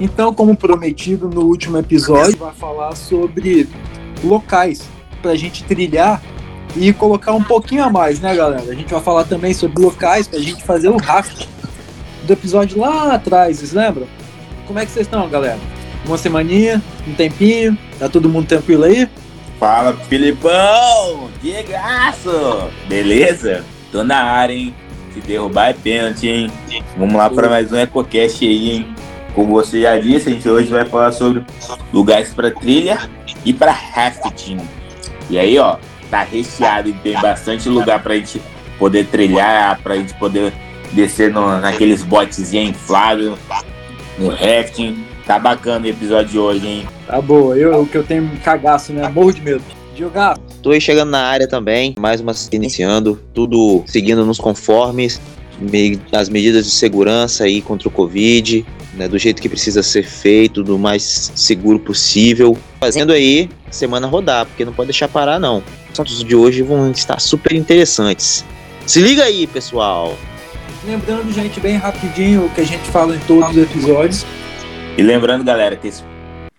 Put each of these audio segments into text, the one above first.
Então, como prometido no último episódio, vai falar sobre locais para a gente trilhar e colocar um pouquinho a mais, né, galera? A gente vai falar também sobre locais para a gente fazer o raft do episódio lá atrás, vocês lembram? Como é que vocês estão, galera? Uma semaninha, um tempinho, tá todo mundo tranquilo aí? Fala, Filipão! Que graço! Beleza? Tô na área, hein? Se derrubar é pênalti, hein? Vamos lá para mais um EcoCast aí, hein? Como você já disse, a gente hoje vai falar sobre lugares para trilha e para rafting. E aí, ó, tá recheado e tem bastante lugar pra gente poder trilhar, pra gente poder descer no, naqueles botezinhos inflados, no rafting. Tá bacana o episódio de hoje, hein? Tá boa, eu que eu tenho cagaço, né? Morro de medo. Jogar. Tô aí chegando na área também, mais uma iniciando, tudo seguindo nos conformes, as medidas de segurança aí contra o Covid, né, do jeito que precisa ser feito, do mais seguro possível. Fazendo aí semana rodar, porque não pode deixar parar não. Os assuntos de hoje vão estar super interessantes. Se liga aí, pessoal. Lembrando, gente, bem rapidinho o que a gente fala em todos os episódios. E lembrando, galera, que esse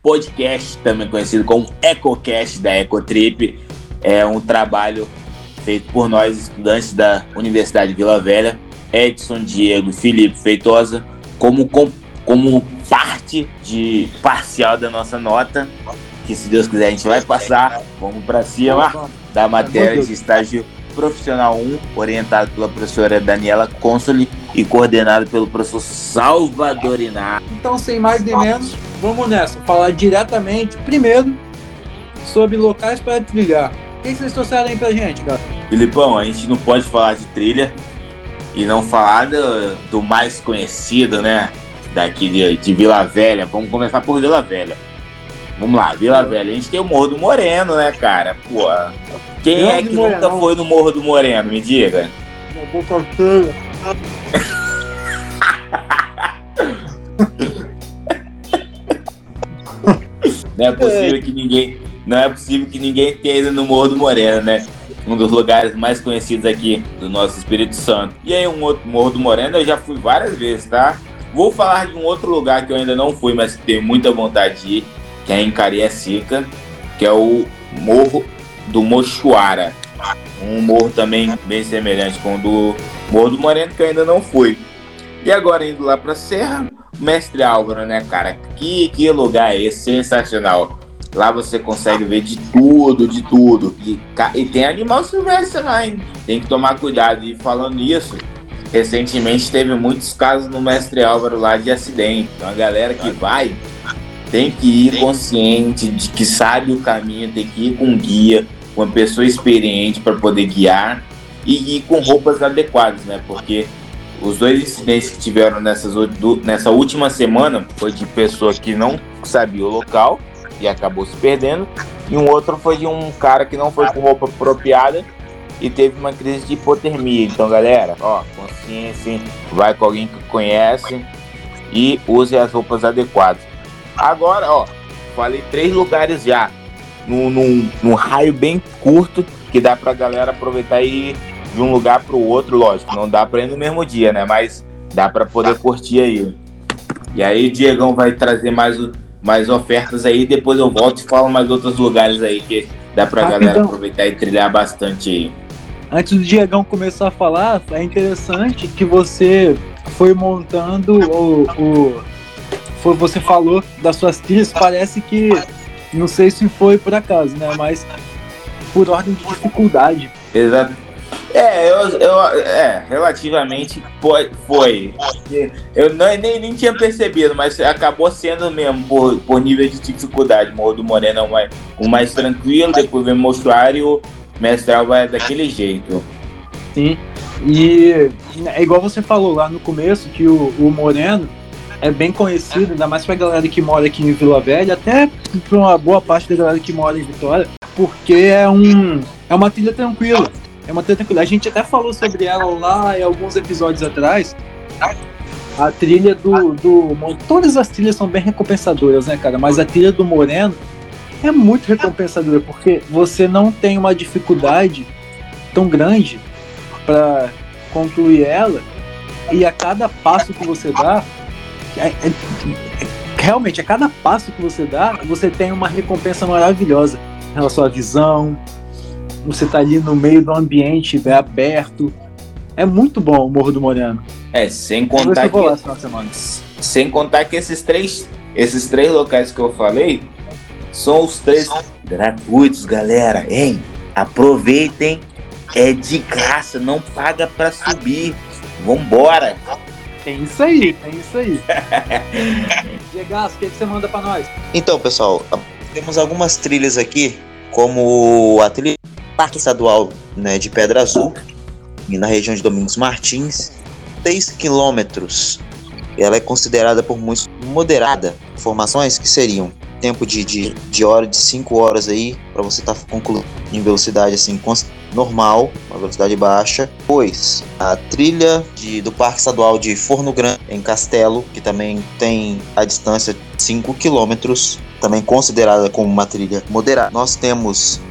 podcast, também conhecido como EcoCast da Ecotrip, é um trabalho feito por nós, estudantes da Universidade Vila Velha, Edson, Diego, Felipe Feitosa, como, como parte de parcial da nossa nota, que se Deus quiser a gente vai passar, vamos para cima da matéria de estágio profissional 1, orientado pela professora Daniela Consoli e coordenado pelo professor Salvador Iná. Então, sem mais nem menos, vamos nessa, falar diretamente, primeiro, sobre locais para trilhar. O que vocês trouxeram aí pra gente, cara? Filipão, a gente não pode falar de trilha e não falar do, do mais conhecido, né? Daqui de, de, Vila Velha. Vamos começar por Vila Velha. Vamos lá, Vila Velha. A gente tem o Morro do Moreno, né, cara? Pô, quem é que nunca foi no Morro do Moreno? Me diga. Na boca cheia. Não é possível que ninguém. Não é possível que ninguém tenha ido no Morro do Moreno, né? um dos lugares mais conhecidos aqui do nosso Espírito Santo. E aí, um outro Morro do Moreno, eu já fui várias vezes, tá? Vou falar de um outro lugar que eu ainda não fui, mas tenho muita vontade de ir, que é em Cariacica, que é o Morro do Mochuara. Um morro também bem semelhante com o do Morro do Moreno, que eu ainda não fui. E agora indo lá pra Serra, Mestre Álvaro, né, cara? Que, que lugar é esse? Sensacional. Lá você consegue ver de tudo, de tudo. E, e tem animal silvestre lá, hein? Tem que tomar cuidado. E falando nisso, recentemente teve muitos casos no Mestre Álvaro lá de acidente. Então a galera que vai tem que ir consciente de que sabe o caminho, tem que ir com guia, com uma pessoa experiente para poder guiar e ir com roupas adequadas, né? Porque os dois incidentes que tiveram nessas, nessa última semana foi de pessoa que não sabia o local e acabou se perdendo. E um outro foi de um cara que não foi com roupa apropriada e teve uma crise de hipotermia. Então, galera, ó, consciência, vai com alguém que conhece e use as roupas adequadas. Agora, ó, falei três lugares já, num, num, num raio bem curto, que dá pra galera aproveitar e ir de um lugar pro outro, lógico, não dá pra ir no mesmo dia, né? Mas dá pra poder curtir aí. E aí Diegão vai trazer mais mais ofertas aí, depois eu volto e falo mais outros lugares aí que dá pra Rapidão. galera aproveitar e trilhar bastante aí. Antes do Diegão começar a falar, é interessante que você foi montando o. o foi, você falou das suas trilhas, parece que. Não sei se foi por acaso, né? Mas por ordem de dificuldade. Exato. É, eu, eu, é, relativamente foi. foi. Eu não, nem, nem tinha percebido, mas acabou sendo mesmo por, por nível de dificuldade. Morro do Moreno é o mais, o mais tranquilo, depois vem Mostruário o Mestral vai daquele jeito. Sim, e é igual você falou lá no começo que o, o Moreno é bem conhecido, ainda mais pra galera que mora aqui em Vila Velha, até pra uma boa parte da galera que mora em Vitória, porque é um é uma trilha tranquila. É uma trilha tranquila. A gente até falou sobre ela lá em alguns episódios atrás. A trilha do, do. Todas as trilhas são bem recompensadoras, né, cara? Mas a trilha do Moreno é muito recompensadora, porque você não tem uma dificuldade tão grande para concluir ela. E a cada passo que você dá. É, é, realmente, a cada passo que você dá, você tem uma recompensa maravilhosa em relação à visão. Você tá ali no meio do ambiente é aberto. É muito bom o Morro do Moreno. É, sem contar que, sem contar que esses três, esses três locais que eu falei são os três gratuitos, galera. Hein? Aproveitem, é de graça, não paga para subir. Vambora! Tem isso aí, tem isso aí. Diego, o que, que você manda para nós? Então, pessoal, temos algumas trilhas aqui, como a trilha Parque Estadual né, de Pedra Azul, na região de Domingos Martins, 6 quilômetros. Ela é considerada por muitos moderada. Informações que seriam tempo de, de, de hora de 5 horas aí, para você estar tá concluindo em velocidade assim normal, uma velocidade baixa. Pois a trilha de, do Parque Estadual de Forno Grande, em Castelo, que também tem a distância de 5 quilômetros, também considerada como uma trilha moderada. Nós temos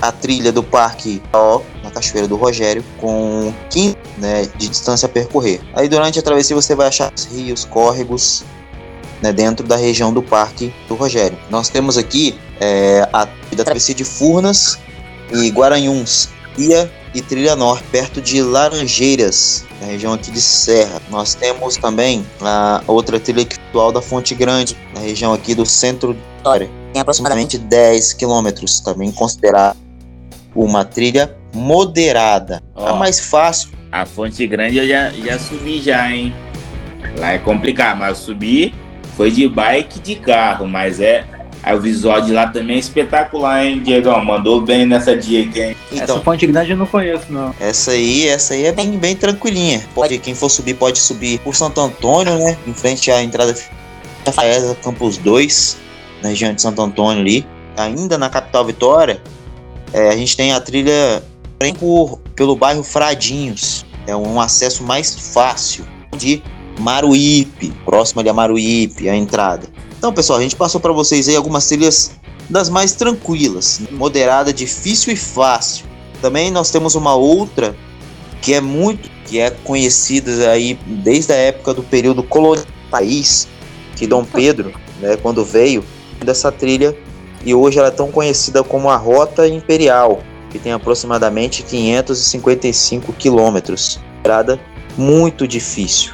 a trilha do Parque O, na Cachoeira do Rogério, com 15 né, de distância a percorrer. Aí durante a travessia você vai achar rios, córregos, né, dentro da região do Parque do Rogério. Nós temos aqui é, a travessia de Furnas e Guaranhuns, Ia e Trilha Norte, perto de Laranjeiras, na região aqui de Serra. Nós temos também a outra trilha atual da Fonte Grande, na região aqui do centro de Vitória. Tem aproximadamente 10 quilômetros, também considerado uma trilha moderada. Oh, a mais fácil. A Fonte Grande eu já, já subi já, hein? Lá é complicado, mas eu subi foi de bike de carro, mas é. Aí o visual de lá também é espetacular, hein, Diego? Mandou bem nessa dica, hein? Então, essa Fonte Grande eu não conheço, não. Essa aí, essa aí é bem, bem tranquilinha. Pode, quem for subir, pode subir por Santo Antônio, né? Em frente à entrada Rafaela Campus 2, na região de Santo Antônio ali. Ainda na capital Vitória, é, a gente tem a trilha por, pelo bairro Fradinhos. É um acesso mais fácil de Maruípe, próximo ali a Maruípe, a entrada. Então, pessoal, a gente passou para vocês aí algumas trilhas das mais tranquilas, moderada, difícil e fácil. Também nós temos uma outra que é muito, que é conhecida aí desde a época do período colonial país, que Dom Pedro, né, quando veio dessa trilha, e hoje ela é tão conhecida como a Rota Imperial, que tem aproximadamente 555 quilômetros. Estrada muito difícil.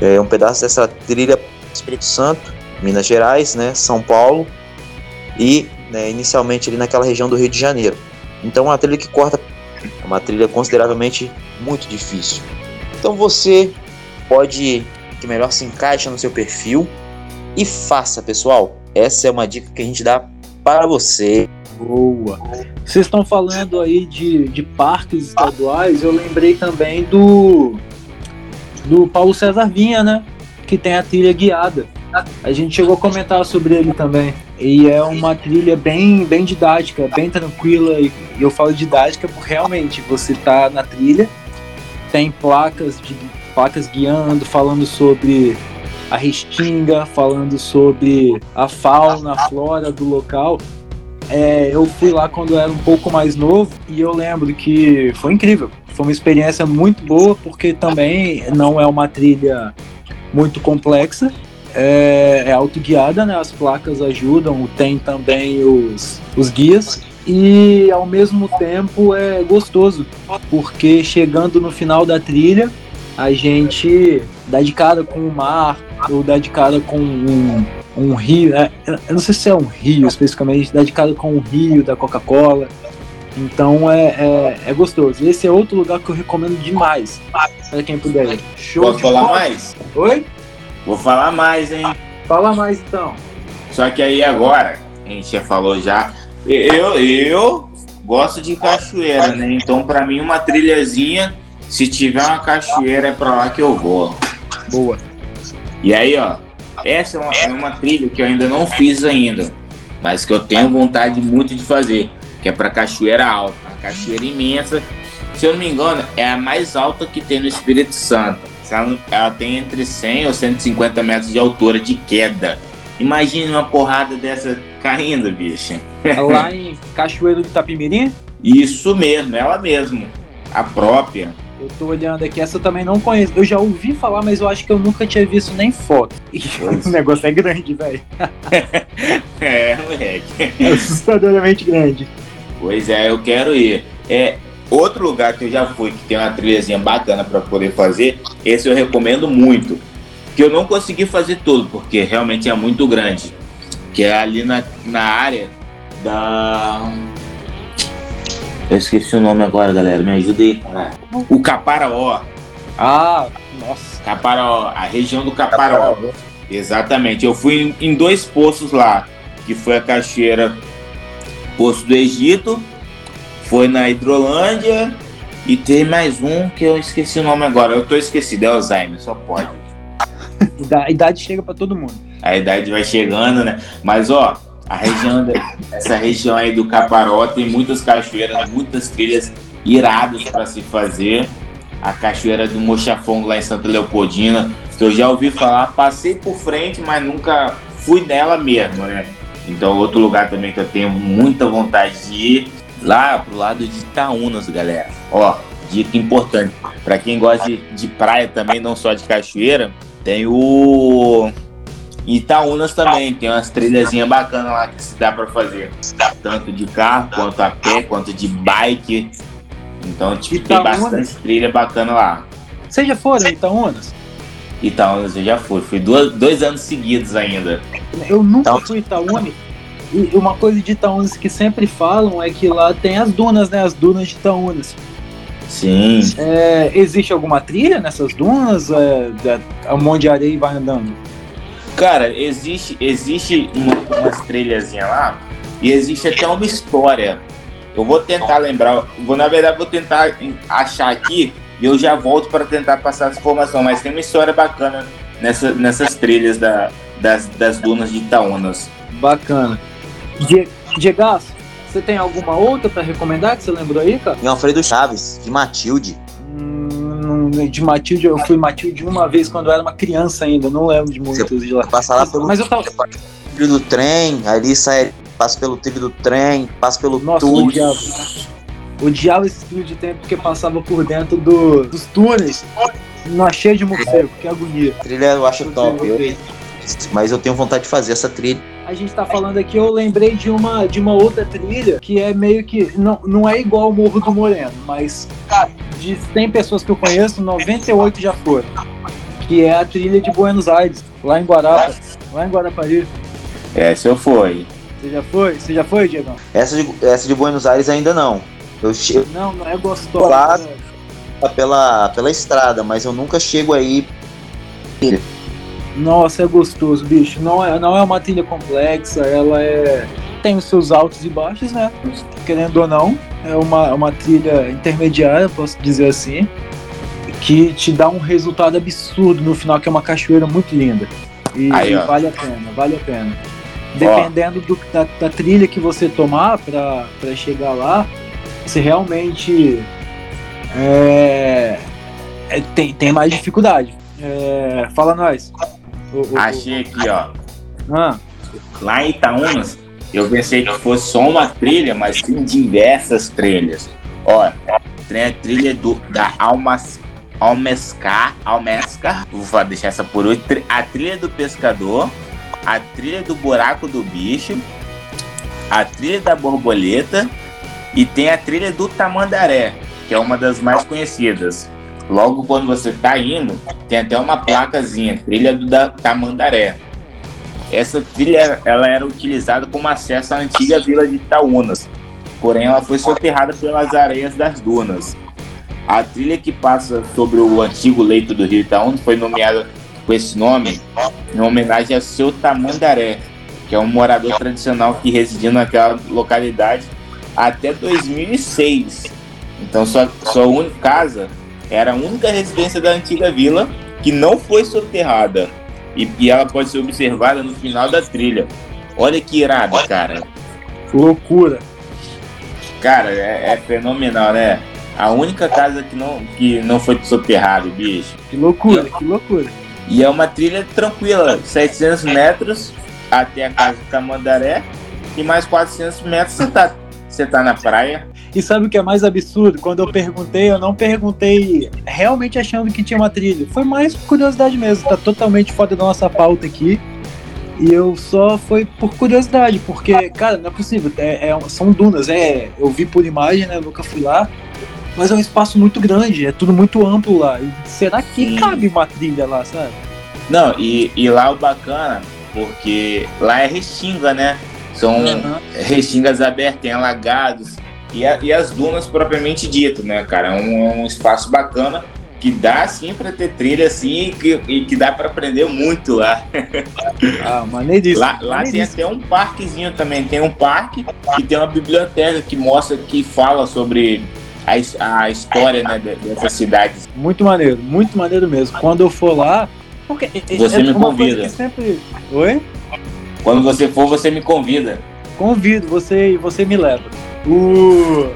É um pedaço dessa trilha Espírito Santo, Minas Gerais, né, São Paulo e né, inicialmente ali naquela região do Rio de Janeiro. Então é uma trilha que corta, é uma trilha consideravelmente muito difícil. Então você pode que melhor se encaixa no seu perfil e faça, pessoal. Essa é uma dica que a gente dá para você. Boa. Vocês estão falando aí de, de parques estaduais, eu lembrei também do do Paulo César Vinha, né? Que tem a trilha guiada. A gente chegou a comentar sobre ele também. E é uma trilha bem, bem didática, bem tranquila. E eu falo didática porque realmente você tá na trilha, tem placas de placas guiando, falando sobre a restinga, falando sobre a fauna, a flora do local. É, eu fui lá quando eu era um pouco mais novo e eu lembro que foi incrível. Foi uma experiência muito boa, porque também não é uma trilha muito complexa, é, é autoguiada, né? As placas ajudam, tem também os, os guias. E ao mesmo tempo é gostoso, porque chegando no final da trilha, a gente dá de cara com o mar, ou dá de cara com um, um rio, né? eu não sei se é um rio especificamente, dá de cara com o rio da Coca-Cola, então é, é, é, gostoso. Esse é outro lugar que eu recomendo demais para quem puder. Show Posso falar bola. mais? Oi? Vou falar mais, hein? Fala mais então. Só que aí agora, a gente já falou já. Eu, eu gosto de cachoeira, né? Então, para mim, uma trilhazinha, se tiver uma cachoeira, é para lá que eu vou. Boa. E aí, ó, essa é uma, é uma trilha que eu ainda não fiz ainda, mas que eu tenho vontade muito de fazer que é para Cachoeira Alta, uma cachoeira imensa. Se eu não me engano, é a mais alta que tem no Espírito Santo. Ela, ela tem entre 100 ou 150 metros de altura de queda. Imagine uma porrada dessa caindo, bicho. É lá em Cachoeiro do Itapimirim? Isso mesmo, ela mesmo. A própria. Eu tô olhando aqui, essa eu também não conheço. Eu já ouvi falar, mas eu acho que eu nunca tinha visto nem foto. O negócio é grande, velho. é, moleque. É assustadoramente grande. Pois é, eu quero ir. É, outro lugar que eu já fui, que tem uma trilhazinha bacana para poder fazer, esse eu recomendo muito. Que eu não consegui fazer tudo, porque realmente é muito grande. Que é ali na, na área da. Eu esqueci o nome agora, galera. Me ajuda aí. O Caparaó. Ah, nossa. Caparaó, a região do Caparaó. Exatamente. Eu fui em dois poços lá, que foi a cachoeira Poço do Egito, foi na Hidrolândia e tem mais um que eu esqueci o nome agora. Eu tô esquecido, é Alzheimer, só pode. A idade chega para todo mundo. A idade vai chegando, né? Mas ó, a região, essa região aí do Caparó tem muitas cachoeiras, muitas trilhas iradas para se fazer. A cachoeira do Mochafongo lá em Santa Leopoldina, que eu já ouvi falar, passei por frente, mas nunca fui nela mesmo, né? Então, outro lugar também que eu tenho muita vontade de ir, lá pro lado de Itaúnas, galera. Ó, dica importante. Para quem gosta de, de praia também, não só de cachoeira, tem o Itaúnas também, tem umas trilhazinhas bacanas lá que se dá para fazer. Tanto de carro, quanto a pé, quanto de bike. Então, tipo, Itaúnas. tem bastante trilha bacana lá. Vocês já foram em Itaúnas? Itaúnas eu já fui. Fui dois, dois anos seguidos ainda. Eu nunca então, fui Itaúna. E uma coisa de Itaúnas que sempre falam é que lá tem as dunas, né? As dunas de Itaúnas. Sim. É, existe alguma trilha nessas dunas? É, é, um monte de areia e vai andando? Cara, existe, existe uma, umas trilhazinhas lá e existe até uma história. Eu vou tentar lembrar, vou na verdade vou tentar achar aqui e eu já volto para tentar passar essa informação. Mas tem uma história bacana nessa, nessas trilhas da, das, das dunas de Itaúnas. Bacana. Diego, você tem alguma outra para recomendar que você lembrou aí, cara? Em Alfredo Chaves, de Matilde. Hum, de Matilde, eu fui Matilde uma vez quando eu era uma criança ainda, não lembro de muitos de lá. Passar lá pelo mas eu tava... trilho do trem, ali sai, passa pelo trilho do trem, passa pelo Nossa, túnel. Odiava. esse trilho de trem porque passava por dentro do, dos túneis, na cheia de morcego, que agonia. Trilha eu acho top. Eu, mas eu tenho vontade de fazer essa trilha. A gente tá falando aqui, eu lembrei de uma, de uma outra trilha que é meio que. Não, não é igual ao Morro do Moreno, mas de 100 pessoas que eu conheço, 98 já foram. Que é a trilha de Buenos Aires, lá em Guarapa, lá em Guarapari. Essa eu fui. Você já foi? Você já foi, Diego? Essa de, essa de Buenos Aires ainda não. Eu chego. Não, não é gostosa. Lá, né? pela, pela estrada, mas eu nunca chego aí. Nossa, é gostoso, bicho. Não é, não é uma trilha complexa, ela é. Tem os seus altos e baixos, né? Querendo ou não. É uma, uma trilha intermediária, posso dizer assim. Que te dá um resultado absurdo no final, que é uma cachoeira muito linda. E, Aí, e vale a pena, vale a pena. Dependendo do, da, da, trilha que você tomar para chegar lá, você realmente é, é, tem, tem mais dificuldade. É, fala nós. Achei aqui, ó. Ah. Lá em Itaúnas, eu pensei que fosse só uma trilha, mas tem diversas trilhas. Olha, tem a trilha do, da Almas, Almescar, Almescar, vou deixar essa por hoje. A trilha do pescador, a trilha do buraco do bicho, a trilha da borboleta e tem a trilha do tamandaré, que é uma das mais conhecidas. Logo quando você está indo, tem até uma placazinha, trilha do da Tamandaré. Essa trilha ela era utilizada como acesso à antiga vila de Itaúnas, porém ela foi soterrada pelas areias das dunas. A trilha que passa sobre o antigo leito do rio Itaúnas foi nomeada com esse nome em homenagem a seu Tamandaré, que é um morador tradicional que residia naquela localidade até 2006. Então sua, sua única casa era a única residência da antiga vila que não foi soterrada. E, e ela pode ser observada no final da trilha. Olha que irado, cara. Loucura. Cara, é, é, fenomenal, né? A única casa que não, que não foi soterrada, bicho. Que loucura, e, que loucura. E é uma trilha tranquila, 700 metros até a casa do Tamandaré e mais 400 metros você tá, você tá na praia. E sabe o que é mais absurdo? Quando eu perguntei, eu não perguntei realmente achando que tinha uma trilha. Foi mais curiosidade mesmo. Tá totalmente fora da nossa pauta aqui. E eu só foi por curiosidade, porque, cara, não é possível. É, é, são dunas, é. Eu vi por imagem, né? Eu nunca fui lá. Mas é um espaço muito grande, é tudo muito amplo lá. E será que Sim. cabe uma trilha lá, sabe? Não, e, e lá o bacana, porque lá é restinga, né? São uhum. restingas abertas, tem alagados. E, a, e as dunas propriamente dito, né, cara? É um, é um espaço bacana que dá sim para ter trilha assim e que, e que dá para aprender muito lá. Ah, maneiríssimo. Lá, lá tem até um parquezinho também, tem um parque e tem uma biblioteca que mostra, que fala sobre a, a história né, dessas cidades. Muito maneiro, muito maneiro mesmo. Quando eu for lá. Porque você é me convida. Sempre... Oi? Quando você for, você me convida. Convido, você, você me leva. O...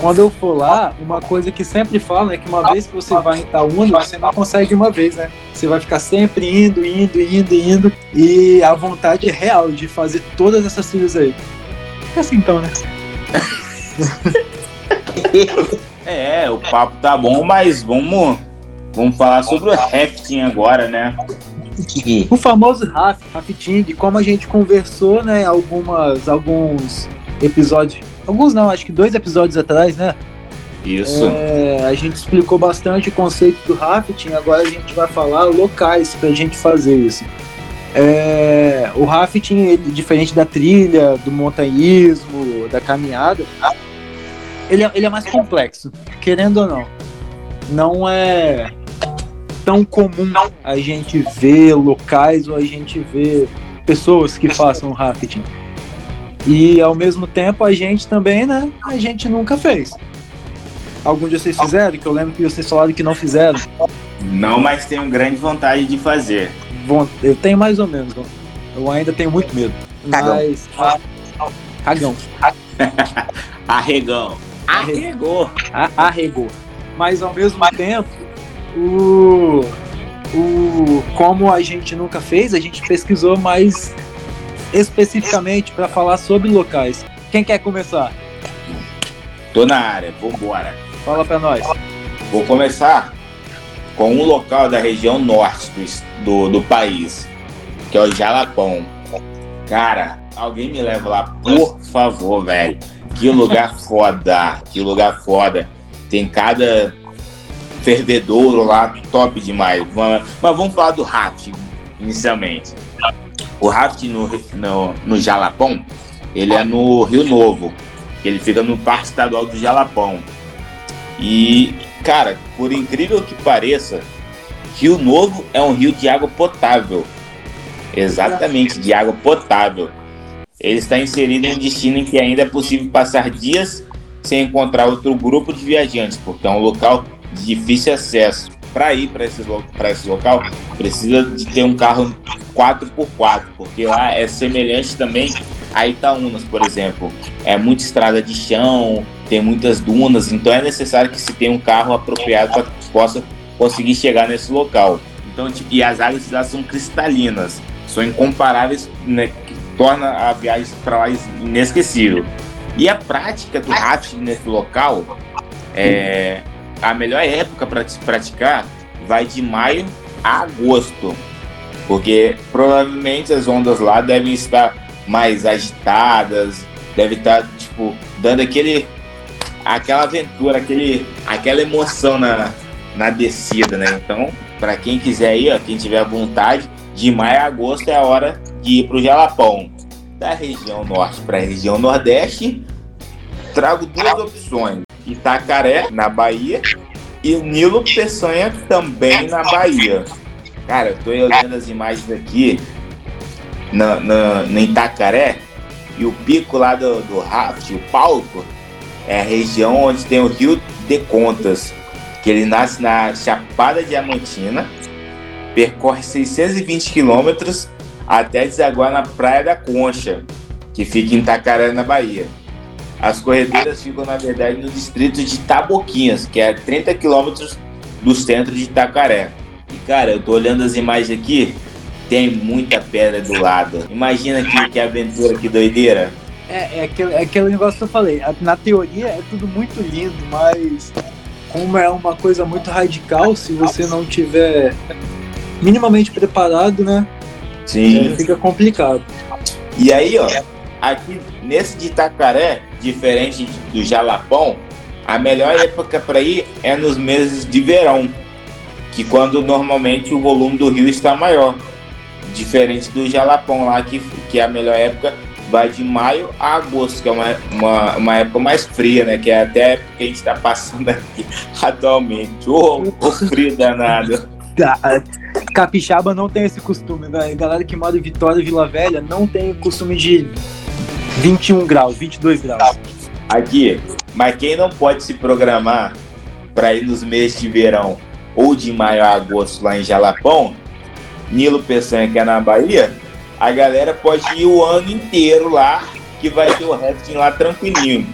Quando eu for lá, uma coisa que sempre falam é que uma vez que você vai em Itaúna, você não consegue uma vez, né? Você vai ficar sempre indo, indo, indo, indo. E a vontade é real de fazer todas essas trilhas aí. É assim então, né? é, o papo tá bom, mas vamos, vamos falar sobre o rafting agora, né? O famoso rafting, como a gente conversou, né, algumas, alguns episódios, alguns não, acho que dois episódios atrás, né? Isso. É, a gente explicou bastante o conceito do rafting, agora a gente vai falar locais para a gente fazer isso. É, o rafting, ele, diferente da trilha, do montanhismo, da caminhada, ele é, ele é mais complexo, querendo ou não. Não é tão comum a gente ver locais ou a gente ver pessoas que façam rafting. E ao mesmo tempo a gente também, né? A gente nunca fez. Algum de vocês fizeram? Que eu lembro que vocês falaram que não fizeram. Não, mas tenho grande vontade de fazer. Eu tenho mais ou menos. Eu ainda tenho muito medo. Cagão. Mas. Cagão. Arregão. Arregou. Arregou. Mas ao mesmo tempo, o, o como a gente nunca fez, a gente pesquisou mais especificamente para falar sobre locais. Quem quer começar? Tô na área, vambora. Fala para nós. Vou começar com um local da região norte do, do, do país, que é o Jalapão. Cara, alguém me leva lá, por favor, velho. Que lugar foda, que lugar foda. Tem cada fervedouro lá, top demais. Mas, vamos falar do rafting, inicialmente. O rafting no, no, no Jalapão, ele é no Rio Novo. Ele fica no Parque Estadual do Jalapão. E, cara, por incrível que pareça, Rio Novo é um rio de água potável. Exatamente, de água potável ele está inserido em um destino em que ainda é possível passar dias sem encontrar outro grupo de viajantes, porque é um local de difícil acesso. Para ir para esse, esse local, precisa de ter um carro 4x4, porque lá é semelhante também a Itaúnas, por exemplo. É muita estrada de chão, tem muitas dunas, então é necessário que se tenha um carro apropriado para que possa conseguir chegar nesse local. Então, tipo, e as águas lá são cristalinas, são incomparáveis né, torna a viagem para lá inesquecível. E a prática do rafting nesse local, é, a melhor época para se praticar vai de maio a agosto, porque provavelmente as ondas lá devem estar mais agitadas, deve estar tipo dando aquele aquela aventura, aquele aquela emoção na, na descida, né? Então, para quem quiser ir, ó, quem tiver vontade, de maio a agosto é a hora de ir para o Jalapão. Da região norte para a região nordeste, trago duas opções: Itacaré, na Bahia, e o Nilo Peçanha, também na Bahia. Cara, eu tô olhando as imagens aqui na, na, na Itacaré, e o pico lá do, do raft, o palco, é a região onde tem o Rio de Contas, que ele nasce na Chapada Diamantina percorre 620 quilômetros até desaguar na Praia da Concha, que fica em Itacaré, na Bahia. As corredeiras ficam, na verdade, no distrito de Taboquinhas, que é 30 quilômetros do centro de Itacaré. E, cara, eu tô olhando as imagens aqui, tem muita pedra do lado. Imagina que, que aventura, que doideira. É, é, aquele, é aquele negócio que eu falei. Na teoria é tudo muito lindo, mas como é uma coisa muito radical, se você não tiver minimamente preparado, né? Sim. Fica complicado. E aí, ó, aqui nesse de Itacaré, diferente do Jalapão, a melhor época para ir é nos meses de verão, que quando normalmente o volume do rio está maior. Diferente do Jalapão lá, que, que é a melhor época vai de maio a agosto, que é uma, uma, uma época mais fria, né? Que é até a época que a gente está passando aqui atualmente. Ô, oh, oh, frio danado. Capixaba não tem esse costume, né? A galera que mora em Vitória, Vila Velha, não tem o costume de 21 graus, 22 graus. Aqui, mas quem não pode se programar para ir nos meses de verão ou de maio a agosto lá em Jalapão, Nilo Peçanha, que é na Bahia, a galera pode ir o ano inteiro lá, que vai ter o rafting lá tranquilinho.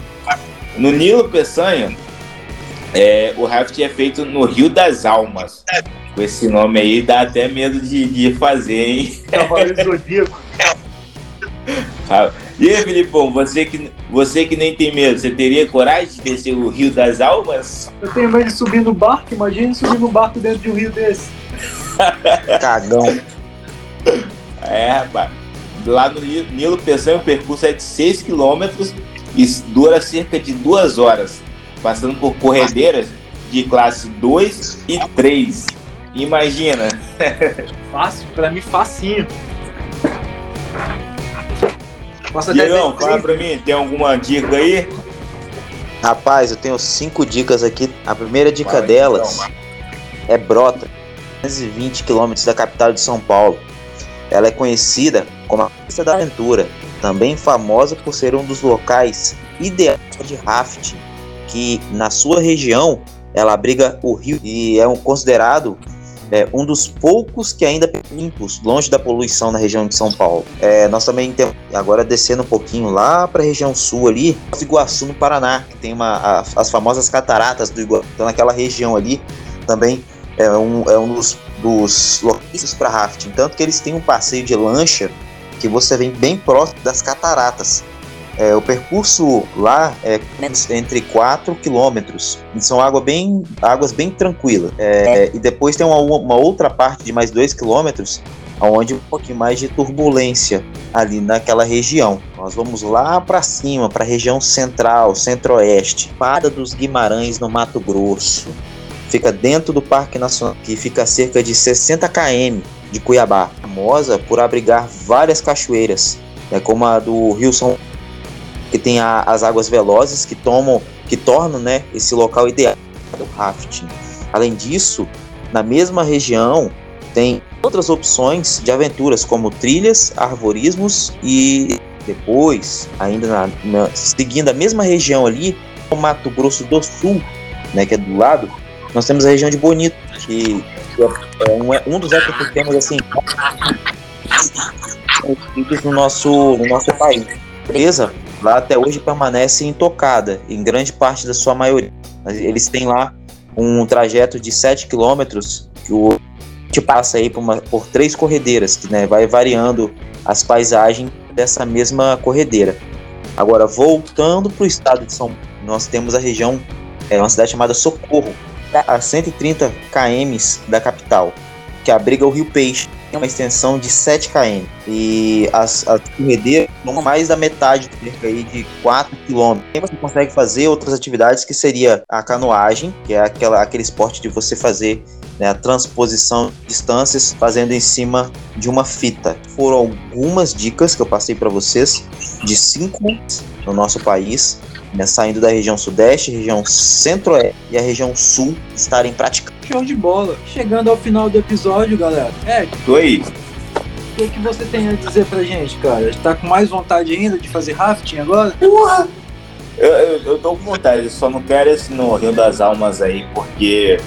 No Nilo Peçanha, é, o rafting é feito no Rio das Almas. Com esse nome aí, dá até medo de, de fazer, hein? Cavaleiro Zodíaco. E aí, Filipão, você que, você que nem tem medo, você teria coragem de descer o Rio das Almas? Eu tenho medo de subir no barco, imagina subir no barco dentro de um rio desse. Cagão. É, rapaz. Lá no Nilo Peçanha o percurso é de 6 km e dura cerca de duas horas, passando por corredeiras de classe 2 e 3. Imagina. Fácil, pra mim facinho. Diegão, fala pra mim, tem alguma dica aí? Rapaz, eu tenho cinco dicas aqui. A primeira dica Fala, delas então, é Brota, 220 quilômetros da capital de São Paulo. Ela é conhecida como a Pista da Aventura, também famosa por ser um dos locais ideais de rafting, que na sua região ela abriga o rio e é um, considerado é, um dos poucos que ainda limpos, longe da poluição na região de São Paulo. É, nós também temos, agora descendo um pouquinho lá para a região sul ali, Iguaçu no Paraná, que tem uma, a, as famosas cataratas do Iguaçu, então naquela região ali também é um, é um dos, dos locais para rafting. Tanto que eles têm um passeio de lancha que você vem bem próximo das cataratas. É, o percurso lá é entre 4 quilômetros. São água bem, águas bem tranquilas. É, e depois tem uma, uma, outra parte de mais 2 quilômetros, onde um pouquinho mais de turbulência ali naquela região. Nós vamos lá para cima, para a região central, centro-oeste, Pada dos Guimarães, no Mato Grosso fica dentro do Parque Nacional, que fica a cerca de 60 km de Cuiabá, famosa por abrigar várias cachoeiras, né, como a do Rio São que tem a, as águas velozes que tomam, que tornam, né, esse local ideal para o rafting. Além disso, na mesma região tem outras opções de aventuras como trilhas, arvorismos e depois, ainda na, na, seguindo a mesma região ali, o Mato Grosso do Sul, né, que é do lado, nós temos a região de Bonito, que é um, é um dos ecossistemas assim no nosso, no nosso país. Beleza? Lá até hoje permanece intocada, em grande parte da sua maioria. Eles têm lá um trajeto de 7 quilômetros que o gente passa aí por, uma, por três corredeiras, que né, vai variando as paisagens dessa mesma corredeira. Agora, voltando para o estado de São Paulo, nós temos a região, é uma cidade chamada Socorro, a 130 km da capital, que abriga o Rio Peixe. Tem uma extensão de 7 km. E as, as corredeiras vão mais da metade, cerca aí de 4 km. Você consegue fazer outras atividades que seria a canoagem, que é aquela, aquele esporte de você fazer né, a transposição de distâncias fazendo em cima de uma fita. Foram algumas dicas que eu passei para vocês de cinco no nosso país né, saindo da região sudeste, região centro-oeste e a região sul estarem praticando. Show de bola. Chegando ao final do episódio, galera. É, tô aí. O que, que você tem a dizer pra gente, cara? Tá com mais vontade ainda de fazer rafting agora? Porra! Eu, eu, eu tô com vontade, só não quero esse no Rio das Almas aí, porque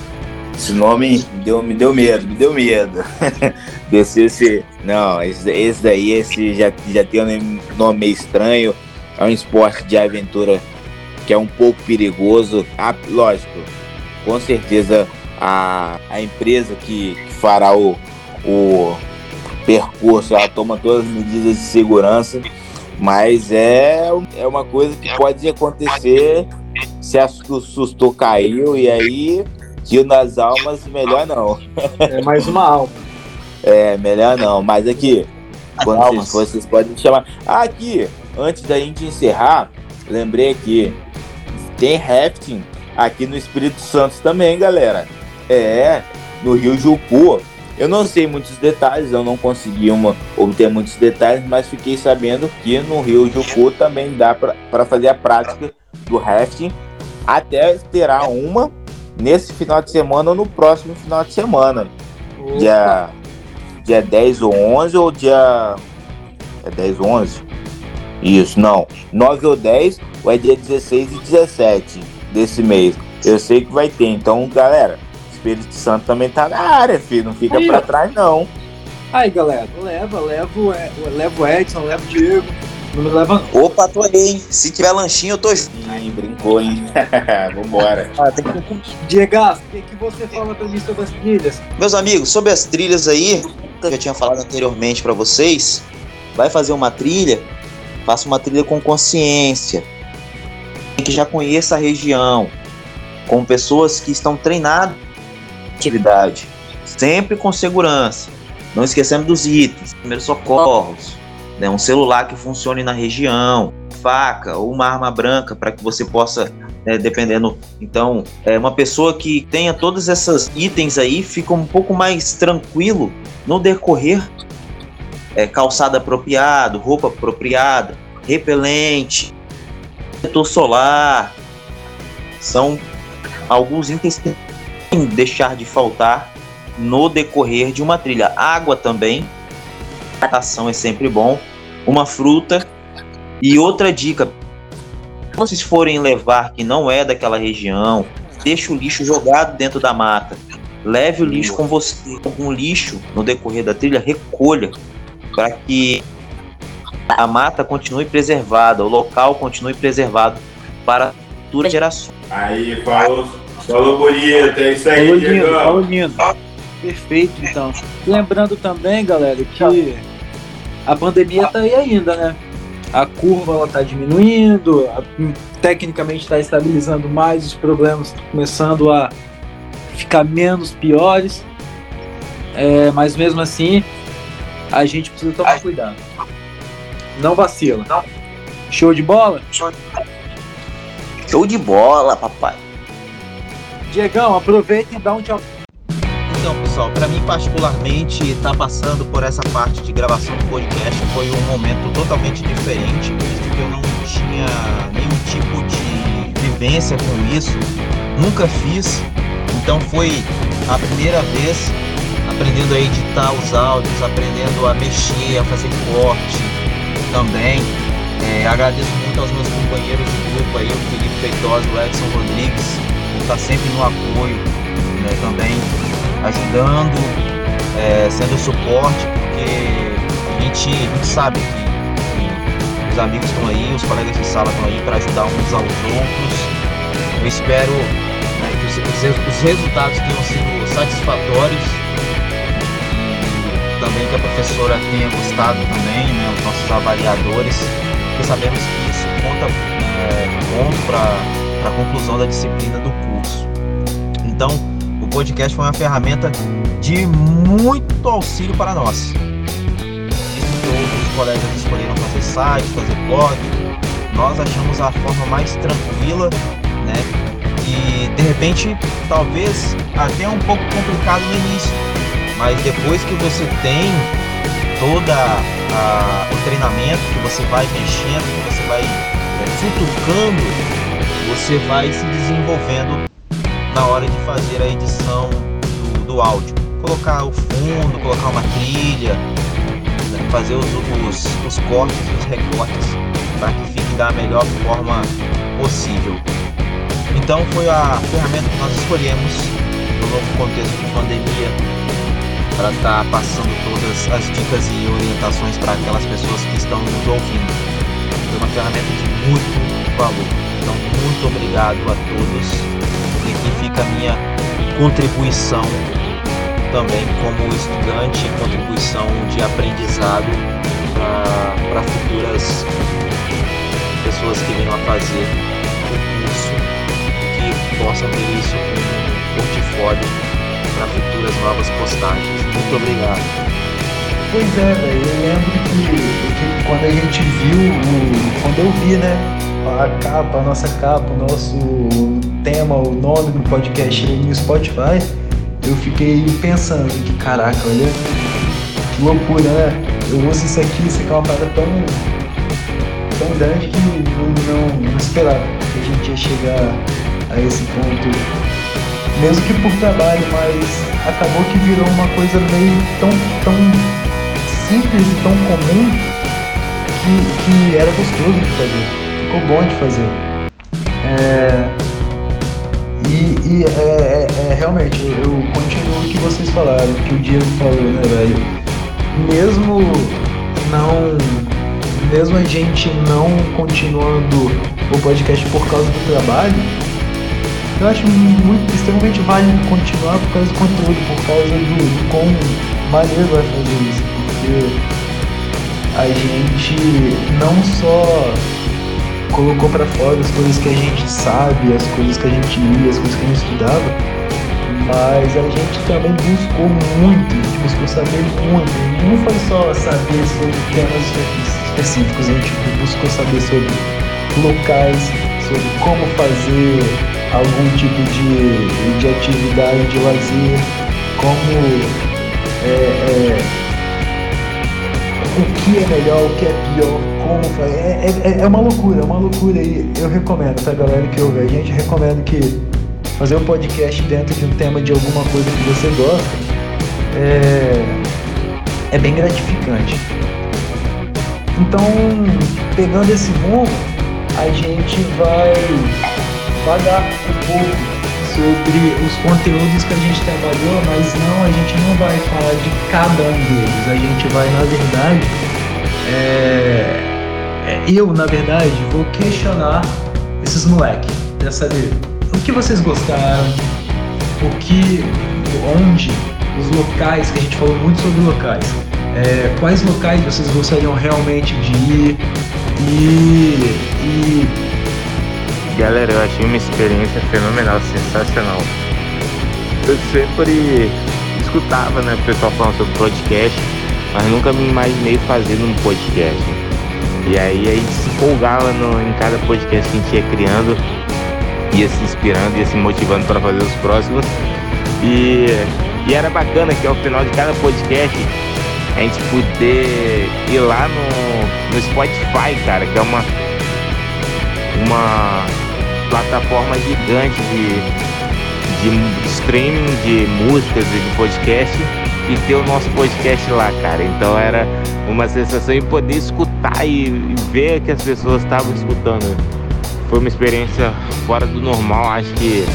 esse nome me deu, me deu medo, me deu medo. Descer esse. Não, esse, esse daí esse já, já tem um nome meio estranho. É um esporte de aventura que é um pouco perigoso. Ah, lógico, com certeza a, a empresa que, que fará o, o percurso ela toma todas as medidas de segurança, Mas é, é uma coisa que pode acontecer se o susto caiu e aí tio das almas, melhor não. É mais uma alma. É, melhor não. Mas aqui, quando vocês, vocês podem chamar. Ah, aqui, antes da gente encerrar, lembrei aqui, tem rafting aqui no Espírito Santo também, galera. É, no Rio Jucu. Eu não sei muitos detalhes, eu não consegui uma, obter muitos detalhes, mas fiquei sabendo que no Rio Jucu também dá para fazer a prática do rafting. Até terá uma nesse final de semana ou no próximo final de semana. Dia, dia 10 ou 11 ou dia. É 10 ou 11? Isso, não. 9 ou 10 ou é dia 16 e 17 desse mês. Eu sei que vai ter. Então, galera, Espírito Santo também tá na área, filho. Não fica Aí, pra trás, não. Aí, galera, leva, leva, leva o Edson, leva o Diego. Não leva. Opa, tô aí, hein? Se tiver lanchinho, eu tô. Ih, brincou, hein? Vambora. Ah, tem que... Diego, o que, que você fala pra mim sobre as trilhas? Meus amigos, sobre as trilhas aí, eu já tinha falado anteriormente para vocês. Vai fazer uma trilha, faça uma trilha com consciência. Que já conheça a região, com pessoas que estão treinadas atividade, sempre com segurança. Não esquecendo dos itens, primeiros socorros, né, um celular que funcione na região, faca ou uma arma branca para que você possa, né, dependendo. Então, é uma pessoa que tenha todos esses itens aí fica um pouco mais tranquilo no decorrer. É, calçado apropriado, roupa apropriada, repelente, protetor solar, são alguns itens que deixar de faltar no decorrer de uma trilha. Água também, hidratação é sempre bom. Uma fruta e outra dica: se vocês forem levar que não é daquela região, deixe o lixo jogado dentro da mata. Leve o lixo com você. Algum lixo no decorrer da trilha, recolha para que a mata continue preservada, o local continue preservado para futuras gerações. Aí, falou Falou bonito, é isso aí, Falou lindo, falou lindo. Perfeito, então. Lembrando também, galera, que a pandemia tá aí ainda, né? A curva ela tá diminuindo, a, tecnicamente está estabilizando mais, os problemas estão começando a ficar menos piores. É, mas mesmo assim, a gente precisa tomar cuidado. Não vacila. Show de bola? Show de bola, papai. Diegão, aproveita e dá um tchau. Então, pessoal, para mim particularmente, estar tá passando por essa parte de gravação do podcast foi um momento totalmente diferente, visto que eu não tinha nenhum tipo de vivência com isso, nunca fiz, então foi a primeira vez aprendendo a editar os áudios, aprendendo a mexer, a fazer corte também. É, agradeço muito aos meus companheiros de grupo aí, o Felipe Feitosa, o Edson Rodrigues, está sempre no apoio né, também, ajudando, é, sendo suporte, porque a gente, a gente sabe que, que, os amigos estão aí, os colegas de sala estão aí para ajudar uns aos outros. Eu espero né, que os, os, os resultados tenham sido satisfatórios também que a professora tenha gostado também, né, os nossos avaliadores, porque sabemos que isso conta é, ponto para a conclusão da disciplina do. Então, o podcast foi uma ferramenta de muito auxílio para nós. Todos os colegas escolheram fazer site, fazer blog. Nós achamos a forma mais tranquila, né? E de repente, talvez até um pouco complicado no início, mas depois que você tem toda o treinamento, que você vai mexendo, que você vai é, futucando você vai se desenvolvendo na hora de fazer a edição do, do áudio. Colocar o fundo, colocar uma trilha, né, fazer os, os, os cortes e os recortes para que fique da melhor forma possível. Então foi a ferramenta que nós escolhemos no novo contexto de pandemia para estar tá passando todas as dicas e orientações para aquelas pessoas que estão nos ouvindo. Foi uma ferramenta de muito valor. Então, muito obrigado a todos. E fica a minha contribuição também como estudante, contribuição de aprendizado para futuras pessoas que venham a fazer o curso que possam ter isso como portfólio para futuras novas postagens. Muito obrigado. Pois é, velho. Eu lembro que, que, quando a gente viu, quando eu vi, né, a capa, a nossa capa, o nosso tema, o nome do podcast no Spotify, eu fiquei pensando que caraca, olha que loucura, né? Eu uso isso aqui, isso aqui é uma parada tão, tão grande que eu não, não esperava que a gente ia chegar a esse ponto. Mesmo que por trabalho, mas acabou que virou uma coisa meio tão, tão simples e tão comum que, que era gostoso de fazer ficou bom de fazer. É, e, e é, é, é, realmente, eu, continuo o que vocês falaram, que o Diego falou, né, velho? Mesmo não. Mesmo a gente não continuando o podcast por causa do trabalho, eu acho muito, extremamente válido continuar por causa do conteúdo, por causa do, do quão maneiro vai fazer isso, porque a gente não só colocou para fora as coisas que a gente sabe, as coisas que a gente lia, as coisas que a gente estudava, mas a gente também buscou muito, a gente buscou saber muito. Não foi só saber sobre temas específicos, a gente buscou saber sobre locais, sobre como fazer algum tipo de, de atividade de lazer, como é, é, o que é melhor, o que é pior, como fazer. É, é, é uma loucura, é uma loucura e eu recomendo pra galera que ouve a gente, recomendo que fazer um podcast dentro de um tema de alguma coisa que você gosta é, é bem gratificante. Então, pegando esse rumo, a gente vai pagar um pouco sobre os conteúdos que a gente trabalhou, mas não, a gente não vai falar de cada um deles. A gente vai, na verdade, é, é, eu, na verdade, vou questionar esses moleques para saber o que vocês gostaram, o que, onde, os locais, que a gente falou muito sobre locais. É, quais locais vocês gostariam realmente de ir e, e Galera, eu achei uma experiência fenomenal, sensacional. Eu sempre escutava, né, o pessoal falando sobre podcast, mas nunca me imaginei fazendo um podcast. E aí a gente se empolgava no, em cada podcast que a gente ia criando, ia se inspirando, ia se motivando para fazer os próximos. E, e era bacana que ao final de cada podcast a gente poder ir lá no, no Spotify, cara, que é uma uma plataforma gigante de, de streaming de músicas e de podcast e ter o nosso podcast lá, cara. Então era uma sensação em poder escutar e, e ver que as pessoas estavam escutando. Foi uma experiência fora do normal, acho que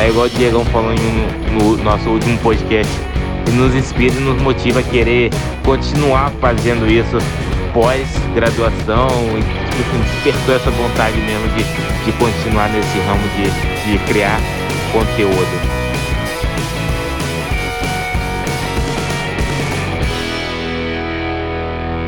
é igual o Diegão falou no, no nosso último podcast, que nos inspira e nos motiva a querer continuar fazendo isso pós-graduação e despertou essa vontade mesmo de, de continuar nesse ramo de, de criar conteúdo.